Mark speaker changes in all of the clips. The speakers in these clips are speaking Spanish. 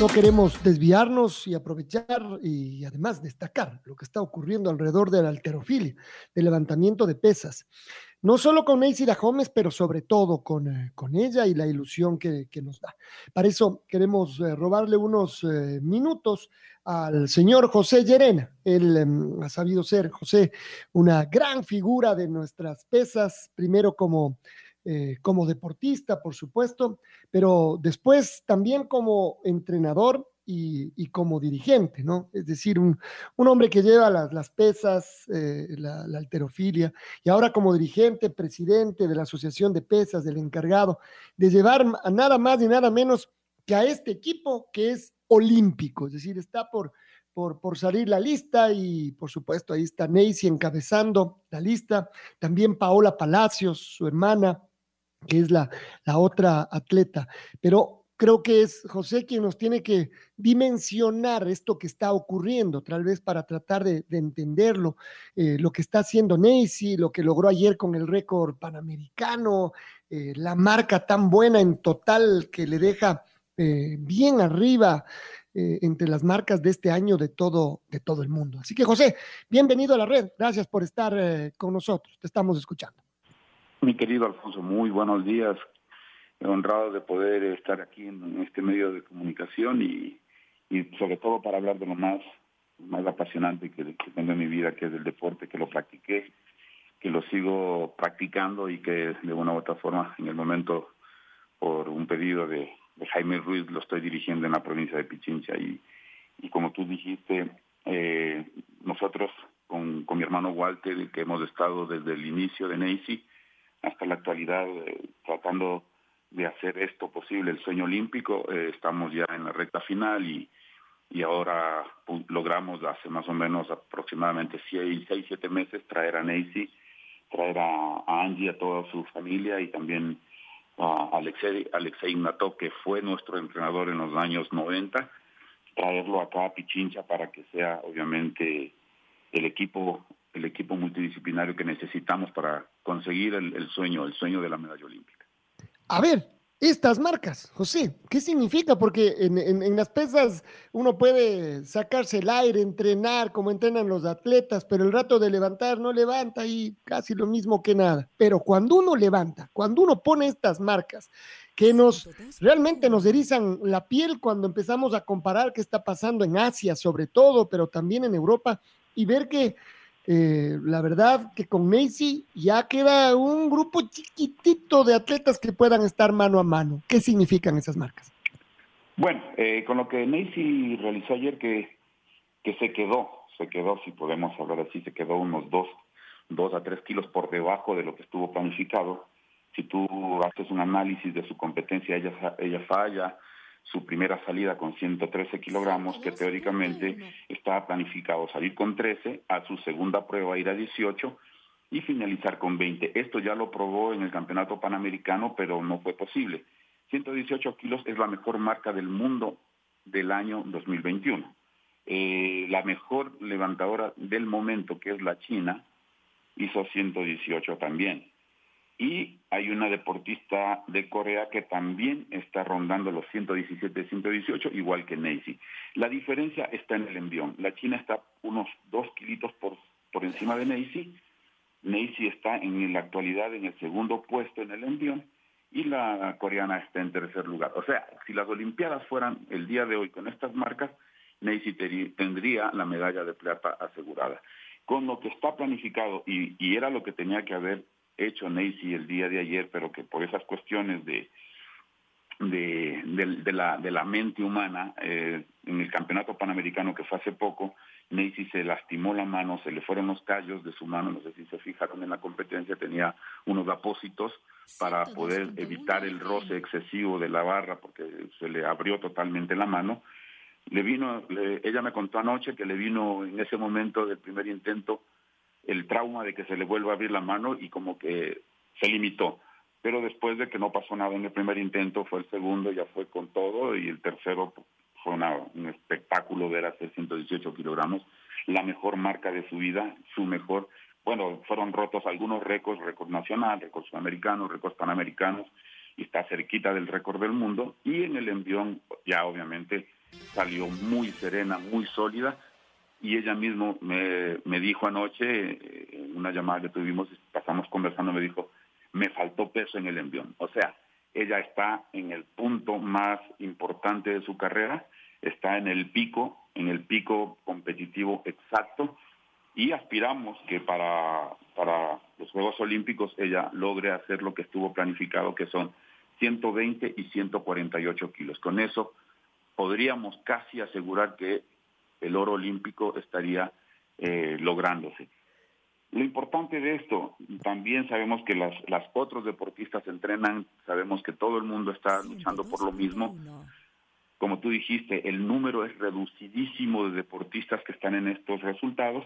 Speaker 1: No queremos desviarnos y aprovechar y además destacar lo que está ocurriendo alrededor de la alterofilia, del levantamiento de pesas. No solo con Neisida Gómez, pero sobre todo con, eh, con ella y la ilusión que, nos da. Para eso queremos eh, robarle unos eh, minutos al señor José Llerena. Él em, ha sabido ser, José, una gran figura de nuestras pesas, primero como eh, como deportista, por supuesto, pero después también como entrenador y, como dirigente, ¿no? Es decir, un, hombre que lleva las, pesas, eh, la, alterofilia, y ahora como dirigente, presidente de la Asociación de Pesas, del encargado, de llevar a nada más y nada menos que a este equipo que es olímpico, es decir, está por, por, por, salir la lista y por supuesto ahí está Neisy encabezando la lista, también Paola Palacios, su hermana, que es la, la otra atleta. Pero creo que es José quien nos tiene que dimensionar esto que está ocurriendo, tal vez para tratar de, entenderlo, eh, lo que está haciendo Neisy, lo que logró ayer con el récord panamericano, eh, la marca tan buena en total que le deja eh, bien arriba entre las marcas de este año de todo, de todo el mundo. Así que José, bienvenido a la red, gracias por estar con nosotros, te estamos escuchando.
Speaker 2: Mi querido Alfonso, muy buenos días. Honrado de poder estar aquí en este medio de comunicación y, sobre todo para hablar de lo más, más apasionante que, tengo en mi vida, que es el deporte, que lo practiqué, que lo sigo practicando y que de una u otra forma en el momento por un pedido de, Jaime Ruiz lo estoy dirigiendo en la provincia de Pichincha y, y como tú dijiste, eh, nosotros con, con mi hermano Walter, que hemos estado desde el inicio de NACY, hasta la actualidad eh, tratando de hacer esto posible, el sueño olímpico. Eh, estamos ya en la recta final y, y ahora logramos hace más o menos aproximadamente seis, seis siete meses traer a Nancy, traer a, Angie, a toda su familia y también a Alexei, Alexei Ignato, que fue nuestro entrenador en los años 90, traerlo acá a Pichincha para que sea obviamente el equipo el equipo multidisciplinario que necesitamos para conseguir el, sueño, el sueño de la medalla olímpica.
Speaker 1: A ver, estas marcas, José, ¿qué significa? Porque en, las pesas uno puede sacarse el aire, entrenar como entrenan los atletas, pero el rato de levantar no levanta y casi lo mismo que nada. Pero cuando uno levanta, cuando uno pone estas marcas que nos realmente nos erizan la piel cuando empezamos a comparar qué está pasando en Asia sobre todo, pero también en Europa y ver que eh, la verdad que con Macy ya queda un grupo chiquitito de atletas que puedan estar mano a mano. ¿Qué significan esas marcas?
Speaker 2: Bueno, eh, con lo que Macy realizó ayer que, que se quedó, se quedó, si podemos hablar así, se quedó unos dos, dos a tres kilos por debajo de lo que estuvo planificado. Si tú haces un análisis de su competencia, ella, ella falla, su primera salida con 113 kilogramos, que teóricamente estaba planificado salir con 13, a su segunda prueba ir a 18 y finalizar con 20. Esto ya lo probó en el Campeonato Panamericano, pero no fue posible. 118 kilos es la mejor marca del mundo del año 2021. Eh, la mejor levantadora del momento, que es la China, hizo 118 también. Y hay una deportista de Corea que también está rondando los 117, 118, igual que Neisy. La diferencia está en el envión. La China está unos dos kilitos por, por encima de Neisy. Neisy está en la actualidad en el segundo puesto en el envión y la coreana está en tercer lugar. O sea, si las Olimpiadas fueran el día de hoy con estas marcas, Neisy tendría la medalla de plata asegurada. Con lo que está planificado, y, y era lo que tenía que haber hecho Nancy el día de ayer, pero que por esas cuestiones de, de, de, la, de la mente humana. Eh, en el campeonato panamericano que fue hace poco, Macy se lastimó la mano, se le fueron los callos de su mano, no sé si se fijaron en la competencia, tenía unos apósitos para poder evitar el roce excesivo de la barra porque se le abrió totalmente la mano. Le vino, ella me contó anoche que le vino en ese momento del primer intento el trauma de que se le vuelva a abrir la mano y como que se limitó. Pero después de que no pasó nada en el primer intento, fue el segundo, ya fue con todo y el tercero fue un espectáculo ver hacer 118 kilogramos, la mejor marca de su vida, su mejor, bueno, fueron rotos algunos récords, récord nacional, récords sudamericanos, récords panamericanos, y está cerquita del récord del mundo, y en el envión ya obviamente salió muy serena, muy sólida, y ella mismo me, me dijo anoche, eh, en una llamada que tuvimos, pasamos conversando, me dijo, me faltó peso en el envión. O sea, ella está en el punto más importante de su carrera, está en el pico, en el pico competitivo exacto y aspiramos que para, para los Juegos Olímpicos ella logre hacer lo que estuvo planificado, que son 120 y 148 kilos. Con eso podríamos casi asegurar que el oro olímpico estaría eh, lográndose. Lo importante de esto, también sabemos que las, las otros deportistas entrenan, sabemos que todo el mundo está luchando por lo mismo. Como tú dijiste, el número es reducidísimo de deportistas que están en estos resultados.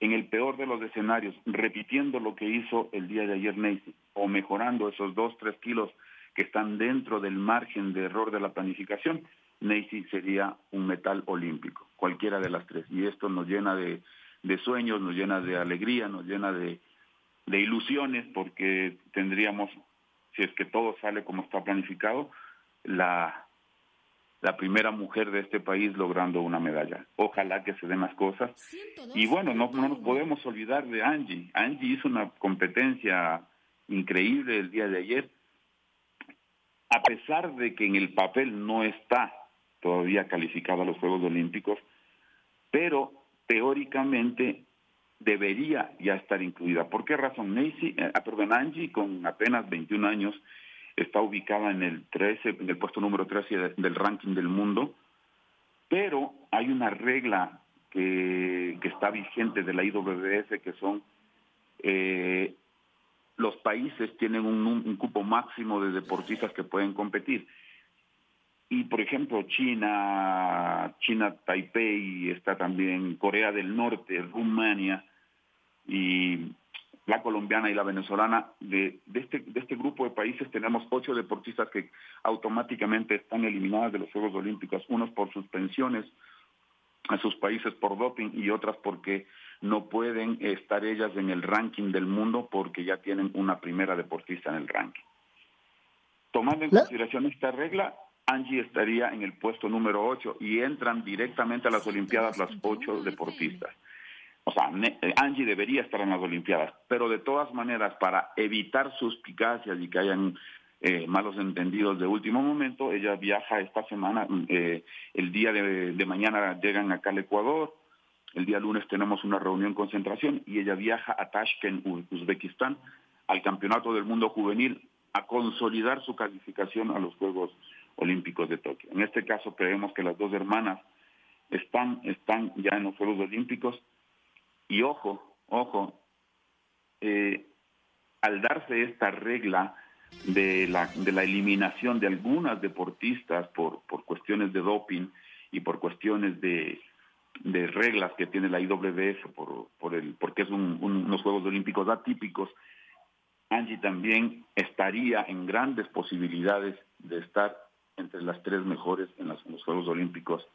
Speaker 2: En el peor de los escenarios, repitiendo lo que hizo el día de ayer Nancy, o mejorando esos dos, tres kilos que están dentro del margen de error de la planificación, Nancy sería un metal olímpico, cualquiera de las tres. Y esto nos llena de, de sueños, nos llena de alegría, nos llena de, de ilusiones, porque tendríamos, si es que todo sale como está planificado, la, la primera mujer de este país logrando una medalla. Ojalá que se den las cosas. Y bueno, no, no nos podemos olvidar de Angie. Angie hizo una competencia increíble el día de ayer. A pesar de que en el papel no está todavía calificada a los Juegos Olímpicos, pero teóricamente debería ya estar incluida. ¿Por qué razón? Nancy, eh, ah, perdón, Angie, con apenas 21 años, está ubicada en el 13, en el puesto número 13 del ranking del mundo, pero hay una regla que, está vigente de la IWF que son eh, los países tienen un, un, cupo máximo de deportistas que pueden competir. Y por ejemplo, China, China Taipei, está también Corea del Norte, Rumania y la colombiana y la venezolana. De, de, este, de este grupo de países tenemos ocho deportistas que automáticamente están eliminadas de los Juegos Olímpicos, unos por suspensiones a sus países por doping y otras porque no pueden estar ellas en el ranking del mundo porque ya tienen una primera deportista en el ranking. Tomando en consideración esta regla, Angie estaría en el puesto número 8 y entran directamente a las Olimpiadas las ocho deportistas. O sea, eh, Angie debería estar en las Olimpiadas, pero de todas maneras, para evitar suspicacias y que hayan eh, malos entendidos de último momento, ella viaja esta semana, eh, el día de, de, mañana llegan acá al Ecuador, el día lunes tenemos una reunión concentración y ella viaja a Tashkent, Uzbekistán, al Campeonato del Mundo Juvenil, a consolidar su calificación a los Juegos Olímpicos de Tokio. En este caso creemos que las dos hermanas están, están ya en los Juegos Olímpicos y ojo, ojo, eh, al darse esta regla de la, de la eliminación de algunas deportistas por, por cuestiones de doping y por cuestiones de, de reglas que tiene la IWF por, por el, porque es un, unos Juegos Olímpicos atípicos, Angie también estaría en grandes posibilidades de estar entre las tres mejores en, los Juegos Olímpicos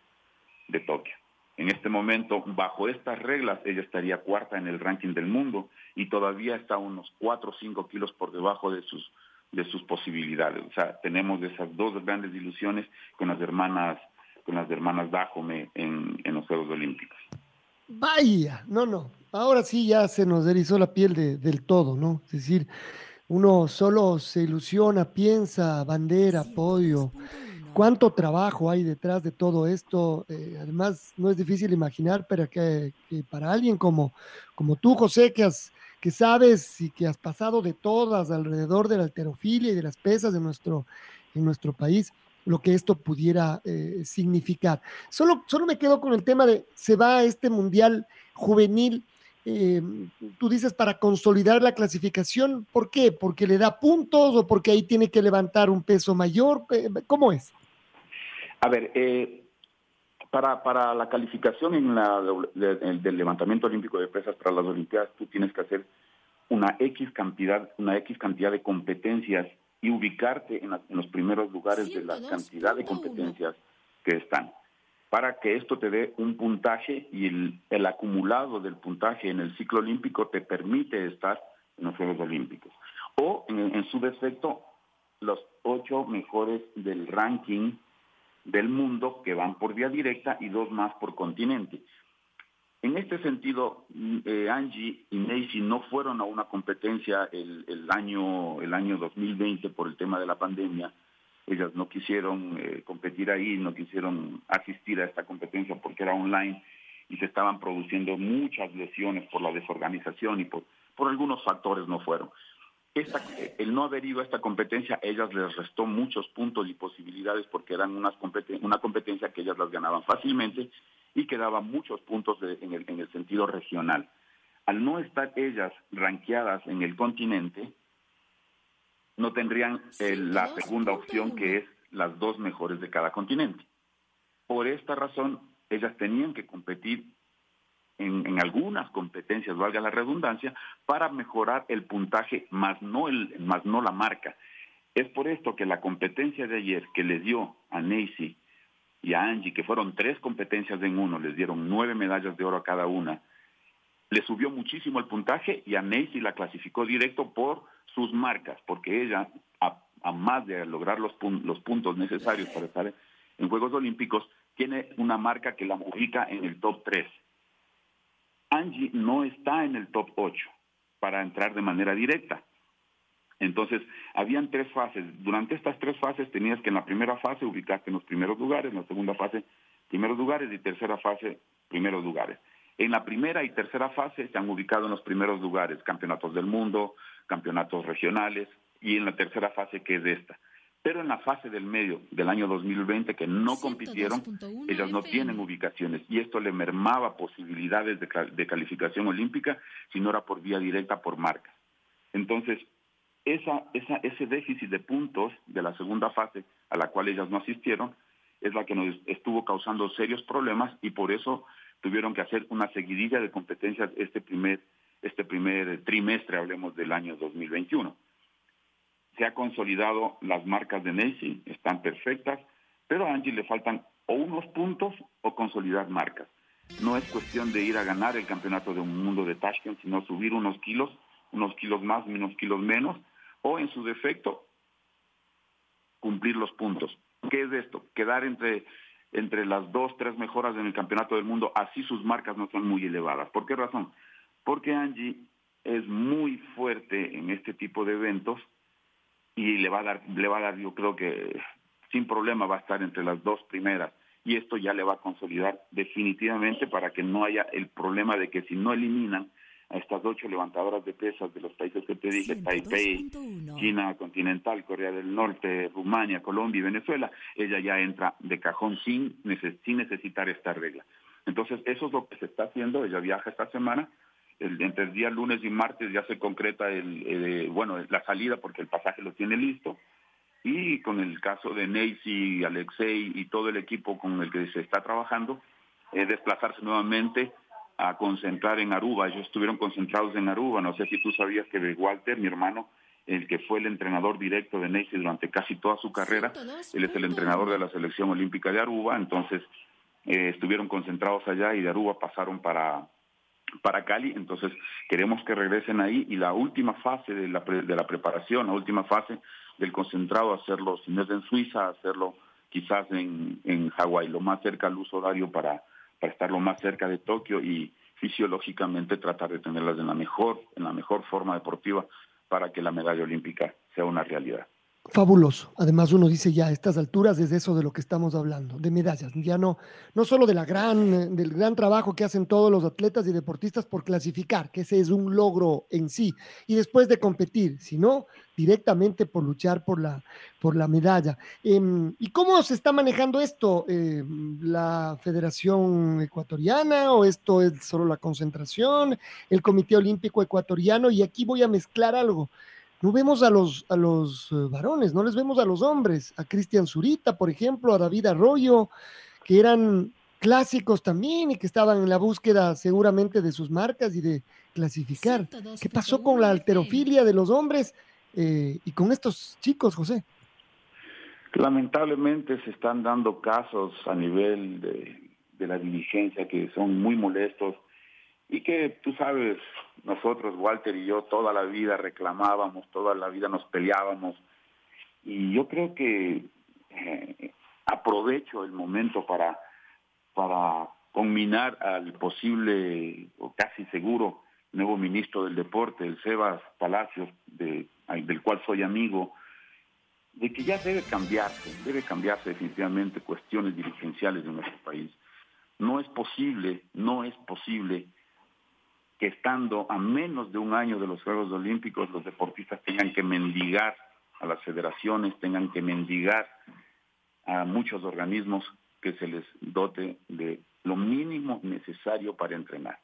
Speaker 2: de Tokio. En este momento, bajo estas reglas, ella estaría cuarta en el ranking del mundo y todavía está unos 4 o 5 kilos por debajo de sus, de sus posibilidades. O sea, tenemos esas dos grandes ilusiones con las hermanas, con las hermanas Dajome en, en los Juegos Olímpicos.
Speaker 1: Vaya, no, no. Ahora sí ya se nos erizó la piel de, del todo, ¿no? Es decir, uno solo se ilusiona, piensa, bandera, podio. ¿Cuánto trabajo hay detrás de todo esto? Eh, además, no es difícil imaginar, pero que, que, para alguien como, como tú, José, que has, que sabes y que has pasado de todas alrededor de la alterofilia y de las pesas de nuestro, en nuestro país, lo que esto pudiera eh, significar. Solo, solo me quedo con el tema de, se va a este mundial juvenil, eh, tú dices para consolidar la clasificación, ¿por qué? ¿Porque le da puntos o porque ahí tiene que levantar un peso mayor? ¿Cómo es?
Speaker 2: A ver, eh, para, para la calificación en la, del levantamiento olímpico de pesas para las Olimpiadas, tú tienes que hacer una X cantidad, una X cantidad de competencias y ubicarte en, los primeros lugares de la cantidad de competencias que están, para que esto te dé un puntaje y el, acumulado del puntaje en el ciclo olímpico te permite estar en los Juegos Olímpicos. O en, su defecto, los ocho mejores del ranking del mundo que van por vía directa y dos más por continente. En este sentido, mm, eh, Angie y Macy no fueron a una competencia el, año el año 2020 por el tema de la pandemia. Ellas no quisieron eh, competir ahí, no quisieron asistir a esta competencia porque era online y se estaban produciendo muchas lesiones por la desorganización y por, por algunos factores no fueron. el no haber ido a esta competencia, ellas les restó muchos puntos y posibilidades porque eran unas una competencia que ellas las ganaban fácilmente y que daba muchos puntos en, el, sentido regional. Al no estar ellas ranqueadas en el continente, no tendrían eh, la segunda opción que es las dos mejores de cada continente. Por esta razón, ellas tenían que competir en, algunas competencias, valga la redundancia, para mejorar el puntaje, más no, el, más no la marca. Es por esto que la competencia de ayer que le dio a Nancy y a Angie, que fueron tres competencias en uno, les dieron nueve medallas de oro a cada una, le subió muchísimo el puntaje y a Nancy la clasificó directo por sus marcas, porque ella, a, más de lograr los, los puntos necesarios para estar en Juegos Olímpicos, tiene una marca que la ubica en el top 3. Angie no está en el top 8 para entrar de manera directa. Entonces, habían tres fases. Durante estas tres fases tenías que en la primera fase ubicarte en los primeros lugares, en la segunda fase primeros lugares y tercera fase primeros lugares. En la primera y tercera fase se han ubicado en los primeros lugares, campeonatos del mundo, campeonatos regionales y en la tercera fase que es esta. Pero en la fase del medio del año 2020 que no compitieron, ellas no tienen ubicaciones y esto le mermaba posibilidades de, de calificación olímpica si no era por vía directa por marcas. Entonces, esa, esa, ese déficit de puntos de la segunda fase a la cual ellas no asistieron es la que nos estuvo causando serios problemas y por eso tuvieron que hacer una seguidilla de competencias este primer, este primer trimestre, hablemos del año 2021. Se ha consolidado las marcas de Nancy, están perfectas, pero a Angie le faltan o unos puntos o consolidar marcas. No es cuestión de ir a ganar el campeonato de un mundo de Tashkent, sino subir unos kilos, unos kilos más, unos kilos menos, o en su defecto cumplir los puntos. ¿Qué es esto? Quedar entre, entre las dos, tres mejoras en el campeonato del mundo, así sus marcas no son muy elevadas. ¿Por qué razón? Porque Angie es muy fuerte en este tipo de eventos y le va a dar, le va a dar, yo creo que sin problema va a estar entre las dos primeras y esto ya le va a consolidar definitivamente para que no haya el problema de que si no eliminan a estas ocho levantadoras de pesas de los países que te dije, Taipei, China continental, Corea del Norte, Rumania, Colombia y Venezuela, ella ya entra de cajón sin, sin necesitar esta regla. Entonces, eso es lo que se está haciendo, ella viaja esta semana, el, entre el día lunes y martes ya se concreta el, bueno, la salida porque el pasaje lo tiene listo, y con el caso de Neisy, Alexei y todo el equipo con el que se está trabajando, es desplazarse nuevamente a concentrar en Aruba. Ellos estuvieron concentrados en Aruba. No sé si tú sabías que Walter, mi hermano, el que fue el entrenador directo de Neisy durante casi toda su carrera, él es el entrenador de la selección olímpica de Aruba, entonces eh, estuvieron concentrados allá y de Aruba pasaron para, para Cali, entonces queremos que regresen ahí. Y la última fase de la, de la preparación, la última fase del concentrado, hacerlo, si no es en Suiza, hacerlo quizás en, en Hawái, lo más cerca al uso horario para para estar lo más cerca de Tokio y fisiológicamente tratar de tenerlas en la mejor, en la mejor forma deportiva para que la medalla olímpica sea una realidad.
Speaker 1: Fabuloso. Además, uno dice ya a estas alturas es eso de lo que estamos hablando, de medallas. Ya no, no solo gran, del gran trabajo que hacen todos los atletas y deportistas por clasificar, que ese es un logro en sí, y después de competir, sino directamente por luchar por la, por la medalla. Em, ¿Y cómo se está manejando esto? Em, ¿La Federación Ecuatoriana o esto es solo la concentración? ¿El Comité Olímpico Ecuatoriano? Y aquí voy a mezclar algo no vemos a los, a los eh, varones, no les vemos a los hombres, a Cristian Zurita, por ejemplo, a David Arroyo, que eran clásicos también y que estaban en la búsqueda seguramente de sus marcas y de clasificar. ¿Qué pasó con la alterofilia de los hombres eh, y con estos chicos, José?
Speaker 2: Lamentablemente se están dando casos a nivel de, de la diligencia que son muy molestos y que tú sabes, nosotros, Walter y yo, toda la vida reclamábamos, toda la vida nos peleábamos. Y yo creo que eh, aprovecho el momento para, para combinar al posible o casi seguro nuevo ministro del deporte, el Sebas Palacios, de, del cual soy amigo, de que ya debe cambiarse, debe cambiarse definitivamente cuestiones dirigenciales de nuestro país. No es posible, no es posible que estando a menos de un año de los Juegos Olímpicos, los deportistas tengan que mendigar a las federaciones, tengan que mendigar a muchos organismos que se les dote de lo mínimo necesario para entrenar.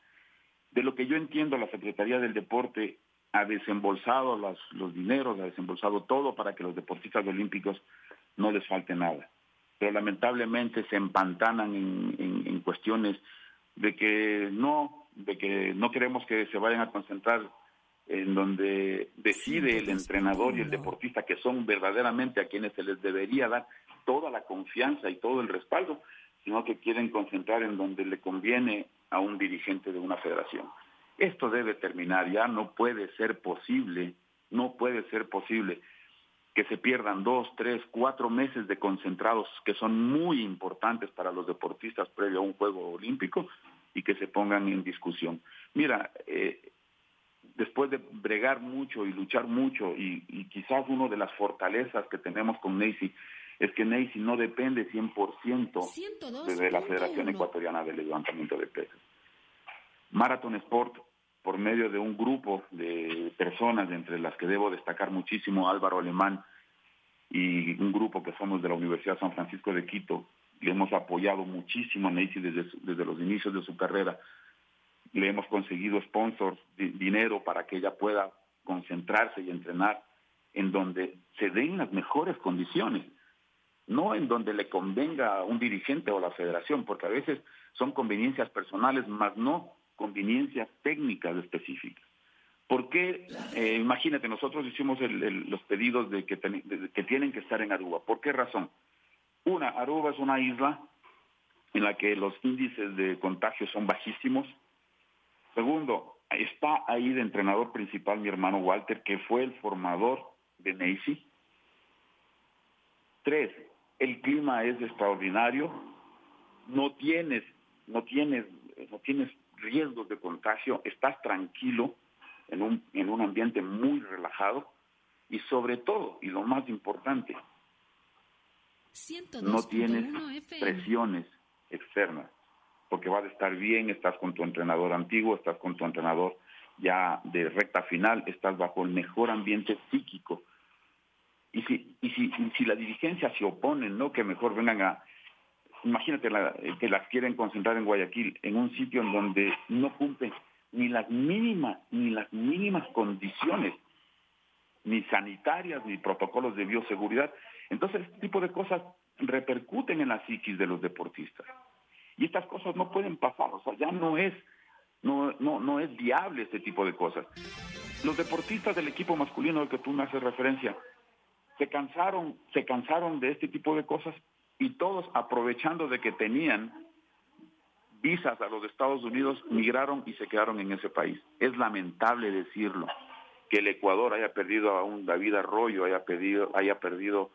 Speaker 2: De lo que yo entiendo, la Secretaría del Deporte ha desembolsado los dineros, ha desembolsado todo para que los deportistas olímpicos no les falte nada. Pero lamentablemente se empantanan en cuestiones de que no de que no queremos que se vayan a concentrar en donde decide el entrenador y el deportista, que son verdaderamente a quienes se les debería dar toda la confianza y todo el respaldo, sino que quieren concentrar en donde le conviene a un dirigente de una federación. Esto debe terminar, ya no puede ser posible, no puede ser posible que se pierdan dos, tres, cuatro meses de concentrados que son muy importantes para los deportistas previo a un juego olímpico y que se pongan en discusión. Mira, eh, después de bregar mucho y luchar mucho, y, quizás una de las fortalezas que tenemos con Neisy es que Neisy no depende 100% de la Federación Ecuatoriana de Levantamiento de Pesas. Marathon Sport, por medio de un grupo de personas, entre las que debo destacar muchísimo Álvaro Alemán y un grupo que somos de la Universidad San Francisco de Quito, le hemos apoyado muchísimo a Nancy desde, desde los inicios de su carrera. Le hemos conseguido sponsors, dinero para que ella pueda concentrarse y entrenar en donde se den las mejores condiciones, no en donde le convenga a un dirigente o la federación, porque a veces son conveniencias personales, más no conveniencias técnicas específicas. ¿Por qué? Eh, imagínate, nosotros hicimos los pedidos de que, de que tienen que estar en Aruba. ¿Por qué razón? Una, Aruba es una isla en la que los índices de contagio son bajísimos. Segundo, está ahí de entrenador principal mi hermano Walter, que fue el formador de Neisy. Tres, el clima es extraordinario. No tienes, no tienes, no tienes riesgos de contagio. Estás tranquilo en un, en un ambiente muy relajado. Y sobre todo, y lo más importante, no tienes presiones externas, porque vas a estar bien, estás con tu entrenador antiguo, estás con tu entrenador ya de recta final, estás bajo el mejor ambiente psíquico. Y si, y si, si la dirigencia se opone, ¿no? Que mejor vengan a, imagínate que las quieren concentrar en Guayaquil, en un sitio en donde no cumplen ni las mínimas, ni las mínimas condiciones, ni sanitarias, ni protocolos de bioseguridad. Entonces, este tipo de cosas repercuten en la psiquis de los deportistas. Y estas cosas no pueden pasar, o sea, ya no es, no, no, no es viable este tipo de cosas. Los deportistas del equipo masculino al que tú me haces referencia, se cansaron, se cansaron de este tipo de cosas y todos aprovechando de que tenían visas a los Estados Unidos, migraron y se quedaron en ese país. Es lamentable decirlo, que el Ecuador haya perdido a un David Arroyo, haya, perdido, haya perdido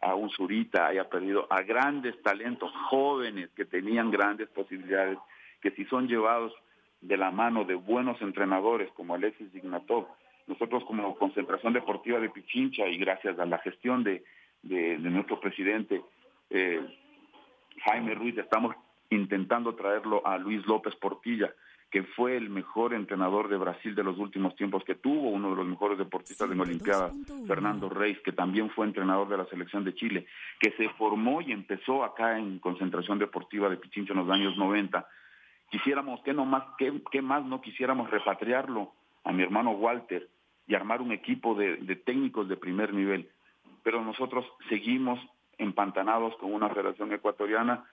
Speaker 2: a un Zurita, haya perdido a grandes talentos jóvenes que tenían grandes posibilidades, que si son llevados de la mano de buenos entrenadores como Alexis Ignatov nosotros como concentración deportiva de Pichincha y gracias a la gestión de, de, nuestro presidente eh, Jaime Ruiz, estamos intentando traerlo a Luis López Portilla, que fue el mejor entrenador de Brasil de los últimos tiempos que tuvo, uno de los mejores deportistas de la Olimpiada, Fernando Reis, que también fue entrenador de la selección de Chile, que se formó y empezó acá en concentración deportiva de Pichincha en los años 90. Quisiéramos, ¿qué, no más, qué, qué más no quisiéramos repatriarlo a mi hermano Walter y armar un equipo de, de técnicos de primer nivel? Pero nosotros seguimos empantanados con una federación ecuatoriana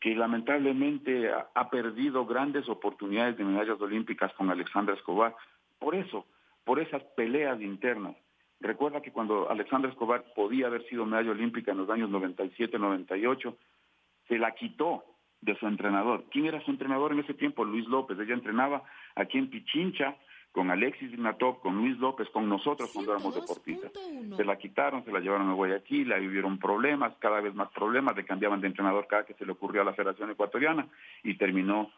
Speaker 2: que lamentablemente ha, perdido grandes oportunidades de medallas olímpicas con Alexandra Escobar. Por eso, por esas peleas internas. Recuerda que cuando Alexandra Escobar podía haber sido medalla olímpica en los años 97-98, se la quitó de su entrenador. ¿Quién era su entrenador en ese tiempo? Luis López. Ella entrenaba aquí en Pichincha con Alexis Ignatov, con Luis López, con nosotros cuando éramos deportistas. Se la quitaron, se la llevaron a Guayaquil, ahí vivieron problemas, cada vez más problemas, le cambiaban de entrenador cada que se le ocurrió a la Federación Ecuatoriana y terminó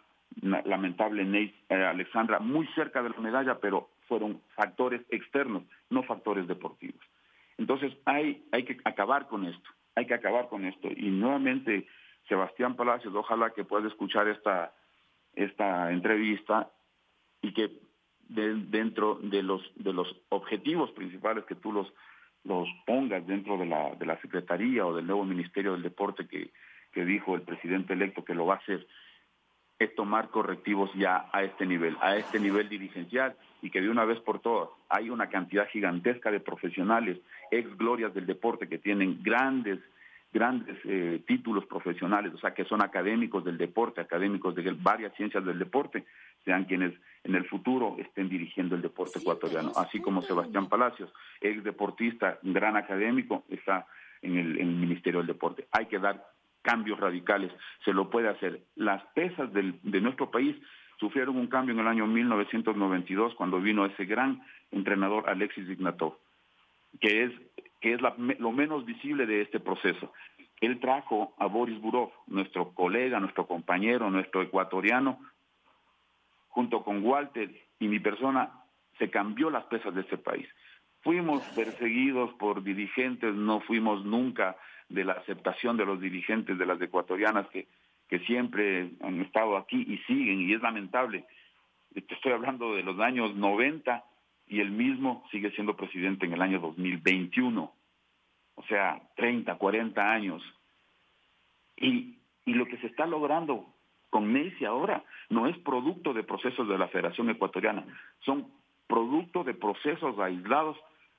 Speaker 2: lamentable Ney, eh, Alexandra muy cerca de la medalla, pero fueron factores externos, no factores deportivos. Entonces hay, hay que acabar con esto, hay que acabar con esto. Y nuevamente, Sebastián Palacios, ojalá que pueda escuchar esta, esta entrevista y que dentro de los de los objetivos principales que tú los los pongas dentro de la de la secretaría o del nuevo ministerio del deporte que, que dijo el presidente electo que lo va a hacer es tomar correctivos ya a este nivel, a este nivel dirigencial y que de una vez por todas hay una cantidad gigantesca de profesionales, ex glorias del deporte que tienen grandes grandes eh, títulos profesionales, o sea, que son académicos del deporte, académicos de varias ciencias del deporte, sean quienes en el futuro estén dirigiendo el deporte ecuatoriano, así como Sebastián Palacios, ex deportista, gran académico, está en el, en el Ministerio del Deporte. Hay que dar cambios radicales, se lo puede hacer. Las pesas del, de nuestro país sufrieron un cambio en el año 1992 cuando vino ese gran entrenador Alexis Ignatov, que es que es lo menos visible de este proceso. Él trajo a Boris Burov, nuestro colega, nuestro compañero, nuestro ecuatoriano, junto con Walter y mi persona, se cambió las pesas de este país. Fuimos perseguidos por dirigentes, no fuimos nunca de la aceptación de los dirigentes de las ecuatorianas que, que siempre han estado aquí y siguen, y es lamentable. Estoy hablando de los años 90 y el mismo sigue siendo presidente en el año 2021. O sea, 30, 40 años. Y, y lo que se está logrando con Messi ahora no es producto de procesos de la Federación Ecuatoriana, son producto de procesos aislados,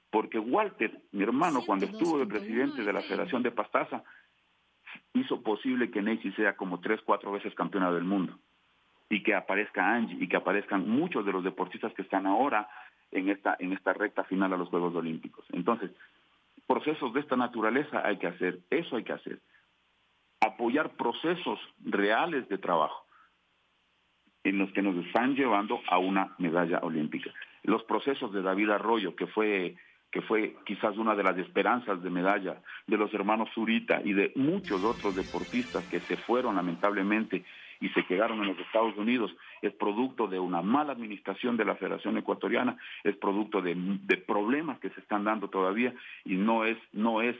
Speaker 2: porque Walter, mi hermano, cuando estuvo de presidente de la Federación de Pastaza, hizo posible que Messi sea como tres, cuatro veces campeona del mundo y que aparezca Angie y que aparezcan muchos de los deportistas que están ahora en esta, en esta recta final a los Juegos Olímpicos. Entonces, procesos de esta naturaleza hay que hacer, eso hay que hacer. Apoyar procesos reales de trabajo en los que nos están llevando a una medalla olímpica. Los procesos de David Arroyo, que fue que fue quizás una de las esperanzas de medalla de los hermanos Zurita y de muchos otros deportistas que se fueron lamentablemente y se quedaron en los Estados Unidos, es producto de una mala administración de la Federación Ecuatoriana, es producto de, problemas que se están dando todavía y no es, no es,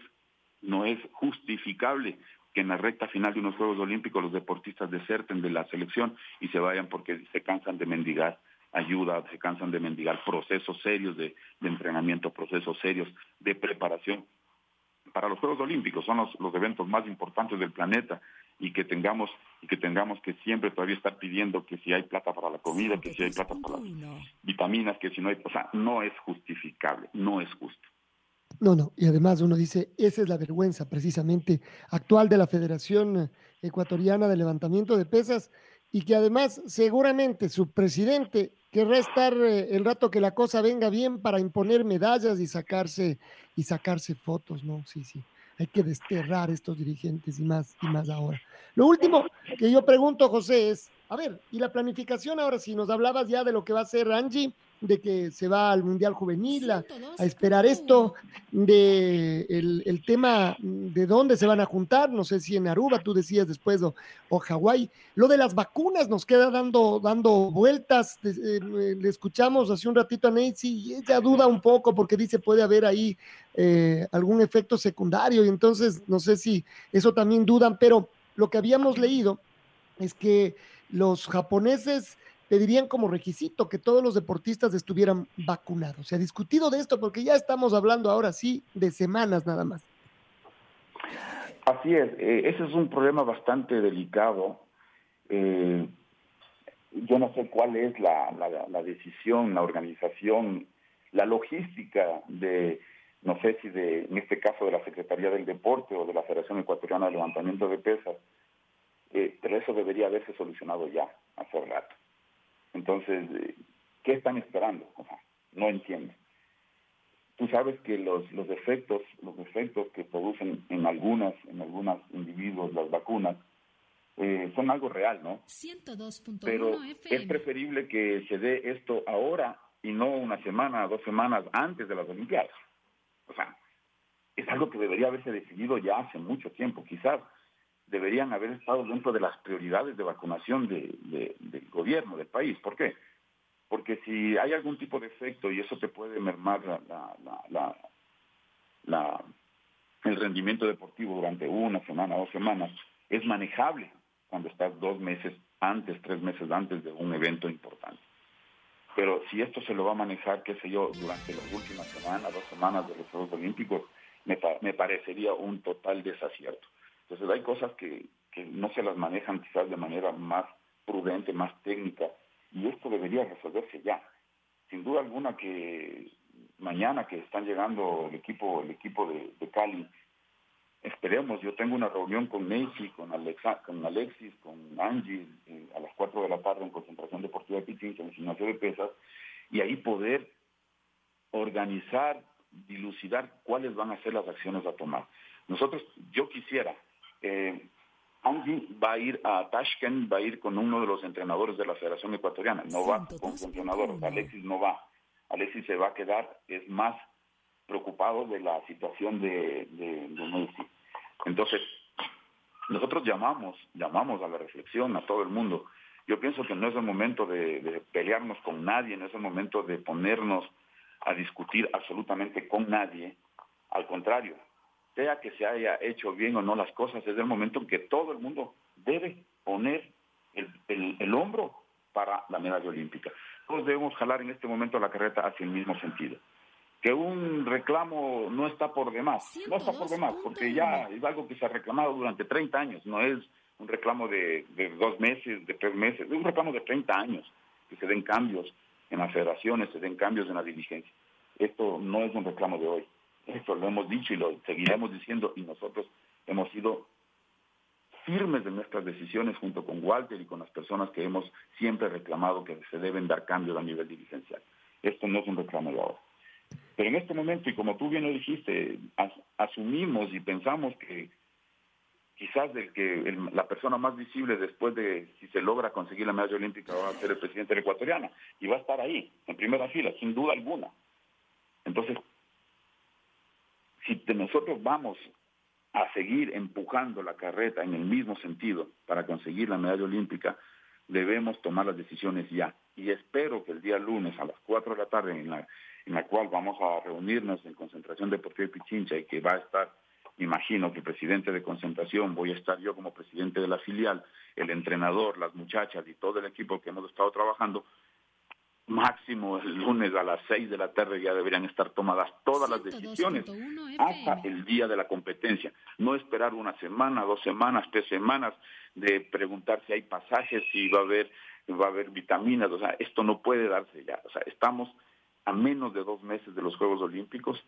Speaker 2: no es justificable que en la recta final de unos Juegos Olímpicos los deportistas deserten de la selección y se vayan porque se cansan de mendigar ayuda, se cansan de mendigar procesos serios de, entrenamiento, procesos serios de preparación para los Juegos Olímpicos. Son los, los, eventos más importantes del planeta y que tengamos y que tengamos que siempre todavía estar pidiendo que si hay plata para la comida, que si hay plata para las vitaminas, que si no hay, o sea, no es justificable, no es justo.
Speaker 1: No, no, y además uno dice, esa es la vergüenza precisamente actual de la Federación Ecuatoriana de Levantamiento de Pesas y que además seguramente su presidente querrá estar eh, el rato que la cosa venga bien para imponer medallas y sacarse y sacarse fotos, ¿no? Sí, sí. Hay que desterrar estos dirigentes y más y más ahora. Lo último que yo pregunto, José, es, a ver, y la planificación ahora, si nos hablabas ya de lo que va a hacer Angie, de que se va al Mundial Juvenil a, esperar esto, de el, tema de dónde se van a juntar, no sé si en Aruba, tú decías después, o, o Hawái. Lo de las vacunas nos queda dando, dando vueltas. Eh, le escuchamos hace un ratito a Nancy y ella duda un poco porque dice puede haber ahí eh, algún efecto secundario y entonces no sé si eso también dudan, pero lo que habíamos leído es que los japoneses pedirían como requisito que todos los deportistas estuvieran vacunados. Se ha discutido de esto porque ya estamos hablando ahora sí de semanas nada más.
Speaker 2: Así es, eh, ese es un problema bastante delicado. Eh, yo no sé cuál es la, decisión, la organización, la logística de, no sé si de, en este caso de la Secretaría del Deporte o de la Federación Ecuatoriana de Levantamiento de Pesas, eh, pero eso debería haberse solucionado ya, hace rato. Entonces, eh, ¿qué están esperando? O sea, no entiendo. Tú sabes que los, los efectos, los efectos que producen en algunas, en algunos individuos las vacunas, eh, son algo real, ¿no? 102.1 Pero es preferible que se dé esto ahora y no una semana, dos semanas antes de las Olimpiadas. O sea, es algo que debería haberse decidido ya hace mucho tiempo. Quizás deberían haber estado dentro de las prioridades de vacunación del gobierno, del país. ¿Por qué? Porque si hay algún tipo de efecto y eso te puede mermar el rendimiento deportivo durante una semana, dos semanas, es manejable cuando estás dos meses antes, tres meses antes de un evento importante. Pero si esto se lo va a manejar, qué sé yo, durante las últimas semanas, dos semanas de los Juegos Olímpicos, me parecería un total desacierto. Entonces hay cosas que, no se las manejan quizás de manera más prudente, más técnica, y esto debería resolverse ya. Sin duda alguna que mañana que están llegando el equipo, el equipo de, Cali, esperemos, yo tengo una reunión con Nancy, con, Alexa, con Alexis, con Angie, eh, a las 4 de la tarde en Concentración Deportiva de Pichincha, en el gimnasio de pesas, y ahí poder organizar, dilucidar cuáles van a ser las acciones a tomar. Nosotros, yo quisiera, eh, Angie va a ir a Tashkent, va a ir con uno de los entrenadores de la Federación Ecuatoriana, no va con su entrenador, Alexis no va. Alexis se va a quedar, es más preocupado de la situación de, de, Messi. Entonces, nosotros llamamos, llamamos a la reflexión a todo el mundo. Yo pienso que no es el momento de pelearnos con nadie, no es el momento de ponernos a discutir absolutamente con nadie. Al contrario, sea que se haya hecho bien o no las cosas, es el momento en que todo el mundo debe poner el, hombro para la medalla olímpica. Todos debemos jalar en este momento la carreta hacia el mismo sentido. Que un reclamo no está por demás, no está por demás, porque ya es algo que se ha reclamado durante 30 años, no es un reclamo de, de dos meses, de tres meses, es un reclamo de 30 años, que se den cambios en las federaciones, se den cambios en la dirigencia. Esto no es un reclamo de hoy. Esto lo hemos dicho y lo seguiremos diciendo y nosotros hemos sido firmes en nuestras decisiones junto con Walter y con las personas que hemos siempre reclamado que se deben dar cambios a nivel dirigencial. Esto no es un reclamo de ahora. Pero en este momento, y como tú bien lo dijiste, asumimos y pensamos que quizás el que la persona más visible después de si se logra conseguir la medalla olímpica va a ser el presidente ecuatoriano y va a estar ahí, en primera fila, sin duda alguna. Entonces, si nosotros vamos a seguir empujando la carreta en el mismo sentido para conseguir la medalla olímpica, debemos tomar las decisiones ya. Y espero que el día lunes a las 4 de la tarde, en la, en la cual vamos a reunirnos en Concentración Deportiva de Pichincha y que va a estar, imagino que el presidente de concentración, voy a estar yo como presidente de la filial, el entrenador, las muchachas y todo el equipo que hemos estado trabajando, máximo el lunes a las 6 de la tarde ya deberían estar tomadas todas las decisiones hasta el día de la competencia. No esperar una semana, dos semanas, tres semanas de preguntar si hay pasajes, si va a haber va a haber vitaminas, o sea, esto no puede darse ya. O sea, estamos a menos de dos meses de los Juegos Olímpicos,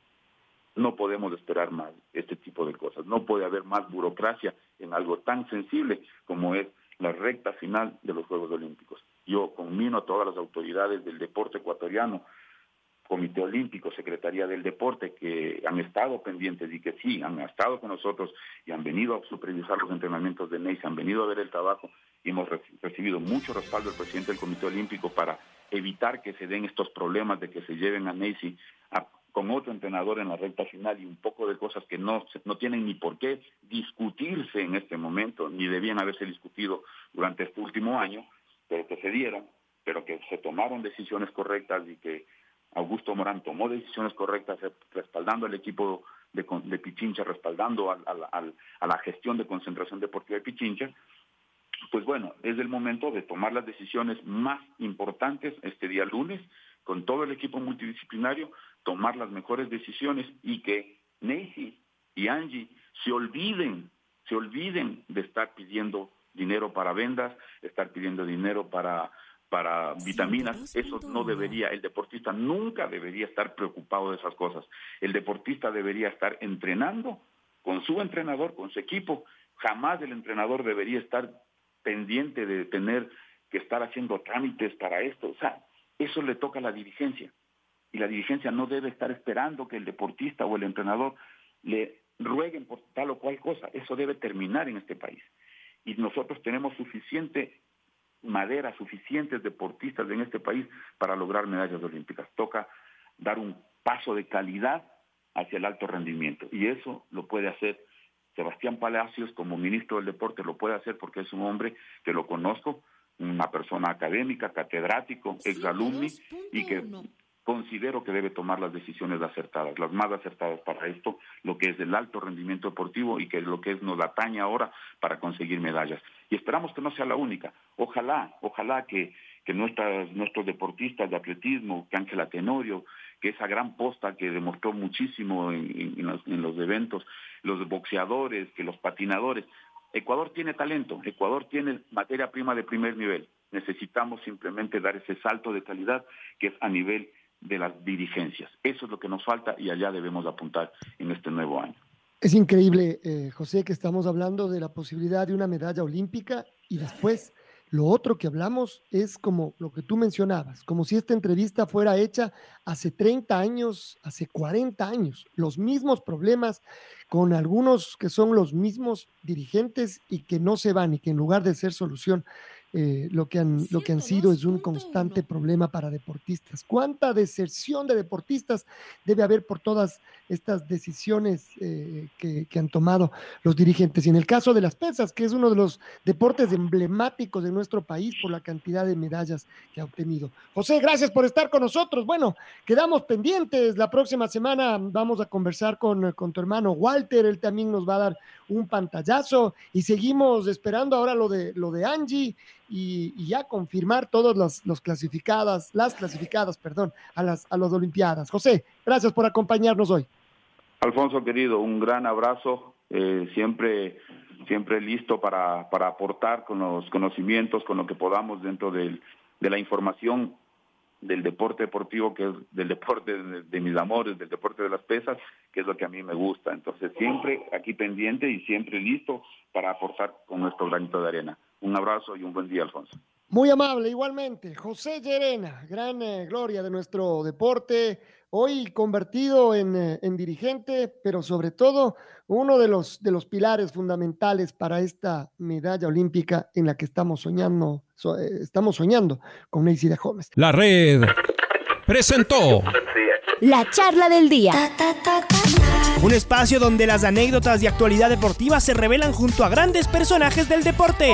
Speaker 2: no podemos esperar más este tipo de cosas. No puede haber más burocracia en algo tan sensible como es la recta final de los Juegos Olímpicos. Yo conmino a todas las autoridades del deporte ecuatoriano, Comité Olímpico, Secretaría del Deporte, que han estado pendientes y que sí, han estado con nosotros y han venido a supervisar los entrenamientos de NEIS, han venido a ver el trabajo y hemos recibido mucho respaldo del presidente del Comité Olímpico para evitar que se den estos problemas de que se lleven a Messi con otro entrenador en la recta final y un poco de cosas que no, no tienen ni por qué discutirse en este momento, ni debían haberse discutido durante este último año, pero que se dieron, pero que se tomaron decisiones correctas y que Augusto Morán tomó decisiones correctas respaldando al equipo de, de Pichincha, respaldando a la gestión de concentración deportiva de Pichincha, pues bueno, es el momento de tomar las decisiones más importantes este día lunes con todo el equipo multidisciplinario, tomar las mejores decisiones y que Nancy y Angie se olviden, se olviden de estar pidiendo dinero para vendas, estar pidiendo dinero para para vitaminas, eso no debería, el deportista nunca debería estar preocupado de esas cosas. El deportista debería estar entrenando con su entrenador, con su equipo. Jamás el entrenador debería estar pendiente de tener que estar haciendo trámites para esto. O sea, eso le toca a la dirigencia. Y la dirigencia no debe estar esperando que el deportista o el entrenador le rueguen por tal o cual cosa. Eso debe terminar en este país. Y nosotros tenemos suficiente madera, suficientes deportistas en este país para lograr medallas olímpicas. Toca dar un paso de calidad hacia el alto rendimiento. Y eso lo puede hacer Sebastián Palacios como ministro del deporte, lo puede hacer porque es un hombre que lo conozco, una persona académica, catedrático, exalumni, y que considero que debe tomar las decisiones acertadas, las más acertadas para esto, lo que es el alto rendimiento deportivo y que es lo que es nos atañe ahora para conseguir medallas. Y esperamos que no sea la única. Ojalá, ojalá que, que nuestras, nuestros deportistas de atletismo, que Ángela Tenorio, que esa gran posta que demostró muchísimo en, los, en los eventos, los boxeadores, que los patinadores, Ecuador tiene talento, Ecuador tiene materia prima de primer nivel. Necesitamos simplemente dar ese salto de calidad que es a nivel de las dirigencias. Eso es lo que nos falta y allá debemos apuntar en este nuevo año.
Speaker 1: Es increíble, eh, José, que estamos hablando de la posibilidad de una medalla olímpica y después lo otro que hablamos es como lo que tú mencionabas, como si esta entrevista fuera hecha hace 30 años, hace 40 años, los mismos problemas con algunos que son los mismos dirigentes y que no se van y que en lugar de ser solución eh, lo, que han, lo que han sido es un constante problema para deportistas. ¿Cuánta deserción de deportistas debe haber por todas estas decisiones eh, que, han tomado los dirigentes? Y en el caso de las pesas, que es uno de los deportes emblemáticos de nuestro país por la cantidad de medallas que ha obtenido. José, gracias por estar con nosotros. Bueno, quedamos pendientes. La próxima semana vamos a conversar con, con tu hermano Walter. Él también nos va a dar un pantallazo y seguimos esperando ahora lo de, lo de Angie y, ya confirmar todos los, clasificadas, las clasificadas, perdón, a las, a las Olimpiadas. José, gracias por acompañarnos hoy.
Speaker 2: Alfonso, querido, un gran abrazo, eh, siempre, siempre listo para, para aportar con los conocimientos, con lo que podamos dentro del, de la información del deporte deportivo, que es del deporte de, mis amores, del deporte de las pesas, que es lo que a mí me gusta. Entonces, siempre aquí pendiente y siempre listo para aportar con nuestro granito de arena. Un abrazo y un buen día, Alfonso.
Speaker 1: Muy amable, igualmente. José Llerena, gran eh, gloria de nuestro deporte, hoy convertido en, eh, en, dirigente, pero sobre todo uno de los, de los pilares fundamentales para esta medalla olímpica en la que estamos soñando, eh, estamos soñando con Neisida Gómez.
Speaker 3: La red presentó
Speaker 4: la charla del día.
Speaker 5: Un espacio donde las anécdotas de actualidad deportiva se revelan junto a grandes personajes del deporte.